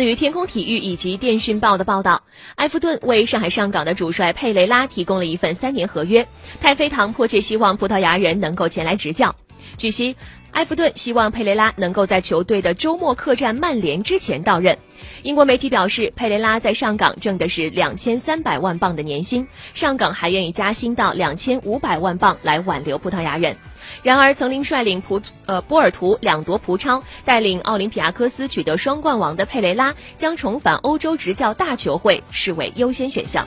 对于天空体育以及电讯报的报道，埃弗顿为上海上港的主帅佩雷拉提供了一份三年合约，太妃糖迫切希望葡萄牙人能够前来执教。据悉，埃弗顿希望佩雷拉能够在球队的周末客战曼联之前到任。英国媒体表示，佩雷拉在上港挣的是两千三百万镑的年薪，上港还愿意加薪到两千五百万镑来挽留葡萄牙人。然而，曾经率领葡呃波尔图两夺葡超，带领奥林匹亚科斯取得双冠王的佩雷拉，将重返欧洲执教大球会视为优先选项。